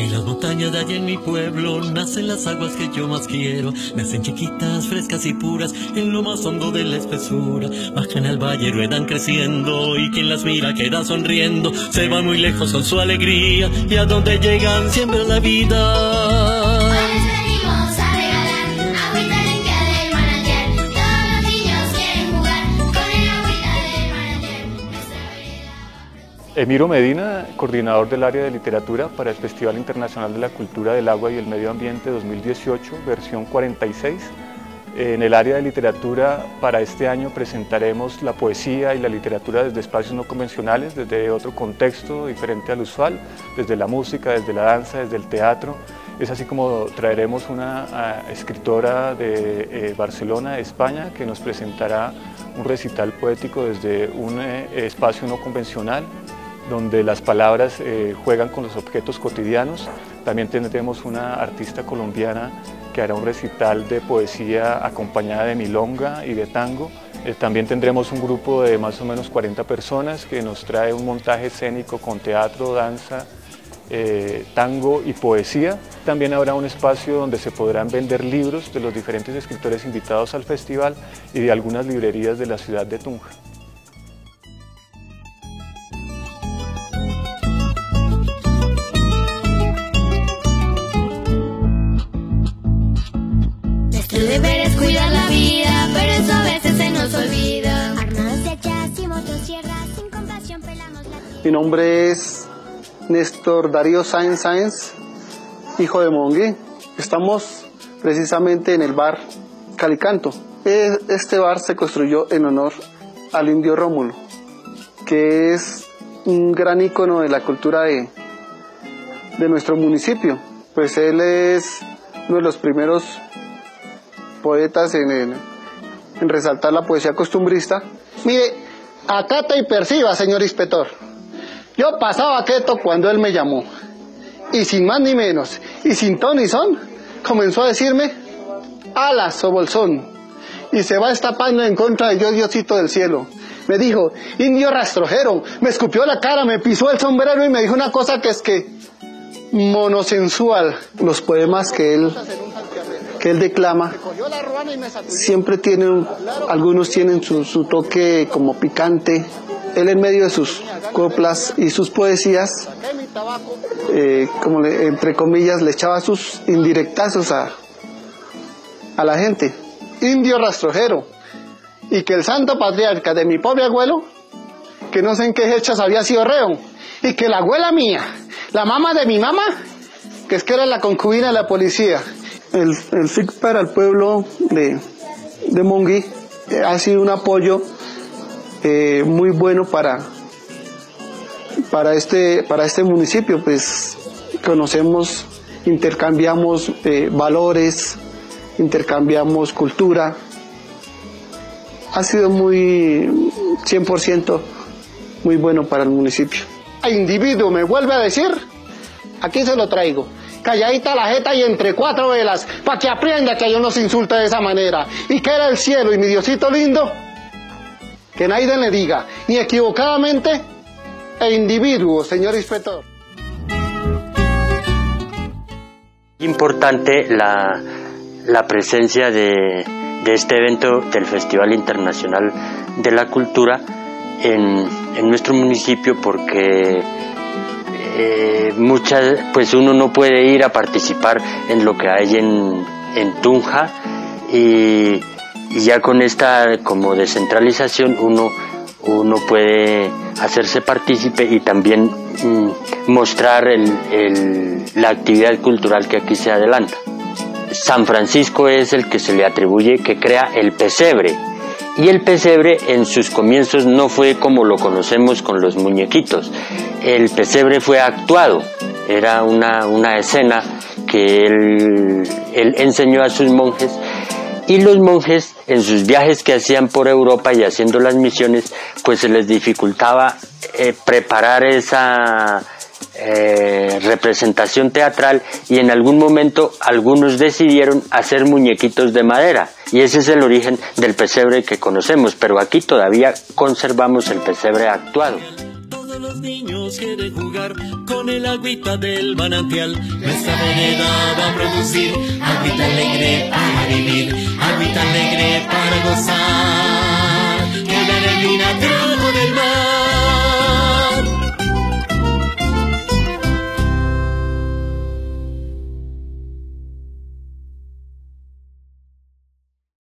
En las montañas de allá en mi pueblo nacen las aguas que yo más quiero. Nacen chiquitas, frescas y puras en lo más hondo de la espesura. Bajan al valle, ruedan creciendo y quien las mira queda sonriendo. Se van muy lejos con su alegría y a donde llegan siempre la vida. Emiro Medina, coordinador del área de literatura para el Festival Internacional de la Cultura del Agua y el Medio Ambiente 2018, versión 46. En el área de literatura para este año presentaremos la poesía y la literatura desde espacios no convencionales, desde otro contexto diferente al usual, desde la música, desde la danza, desde el teatro. Es así como traeremos una escritora de eh, Barcelona, España, que nos presentará un recital poético desde un eh, espacio no convencional donde las palabras eh, juegan con los objetos cotidianos. También tendremos una artista colombiana que hará un recital de poesía acompañada de milonga y de tango. Eh, también tendremos un grupo de más o menos 40 personas que nos trae un montaje escénico con teatro, danza, eh, tango y poesía. También habrá un espacio donde se podrán vender libros de los diferentes escritores invitados al festival y de algunas librerías de la ciudad de Tunja. Mi nombre es Néstor Darío Sáenz Sáenz, hijo de Mongue. Estamos precisamente en el bar Calicanto. Este bar se construyó en honor al indio Rómulo, que es un gran ícono de la cultura de, de nuestro municipio. Pues él es uno de los primeros poetas en, en resaltar la poesía costumbrista. Mire, acata y perciba, señor inspector. Yo pasaba quieto cuando él me llamó. Y sin más ni menos, y sin ton ni son, comenzó a decirme, alas o bolsón. Y se va destapando en contra de yo, Diosito del cielo. Me dijo, indio rastrojero, me escupió la cara, me pisó el sombrero y me dijo una cosa que es que monosensual. Los poemas que él que él declama siempre tienen, algunos tienen su, toque como picante, él en medio de sus coplas y sus poesías, eh, como entre comillas, le echaba sus indirectazos a, a la gente. Indio rastrojero. Y que el santo patriarca de mi pobre abuelo, que no sé en qué hechas había sido reo, y que la abuela mía, la mamá de mi mamá, que es que era la concubina de la policía. El, el FIC para el pueblo de, de Mongui eh, ha sido un apoyo eh, muy bueno para, para, este, para este municipio, pues conocemos, intercambiamos eh, valores, intercambiamos cultura. Ha sido muy 100% muy bueno para el municipio. A individuo me vuelve a decir, aquí se lo traigo. Calladita la jeta y entre cuatro velas, para que aprenda que yo no se insulta de esa manera. Y que era el cielo y mi Diosito lindo, que nadie le diga, ni equivocadamente, e individuo, señor inspector. Importante la, la presencia de, de, este evento del Festival Internacional de la Cultura en, en nuestro municipio porque eh, muchas, pues uno no puede ir a participar en lo que hay en, en Tunja y ya con esta como descentralización uno, uno puede hacerse partícipe y también mm, mostrar el, la actividad cultural que aquí se adelanta. San Francisco es el que se le atribuye que crea el pesebre. Y el pesebre en sus comienzos no fue como lo conocemos con los muñequitos. El pesebre fue actuado. Era una, una escena que él, enseñó a sus monjes y los monjes en sus viajes que hacían por Europa y haciendo las misiones, pues se les dificultaba eh, preparar esa eh, representación teatral y en algún momento algunos decidieron hacer muñequitos de madera y ese es el origen del pesebre que conocemos, pero aquí todavía conservamos el pesebre actuado. Los niños quieren jugar con el agüita del manantial. Nuestra moneda va a producir agüita alegre para vivir, agüita alegre para gozar. Que la del mar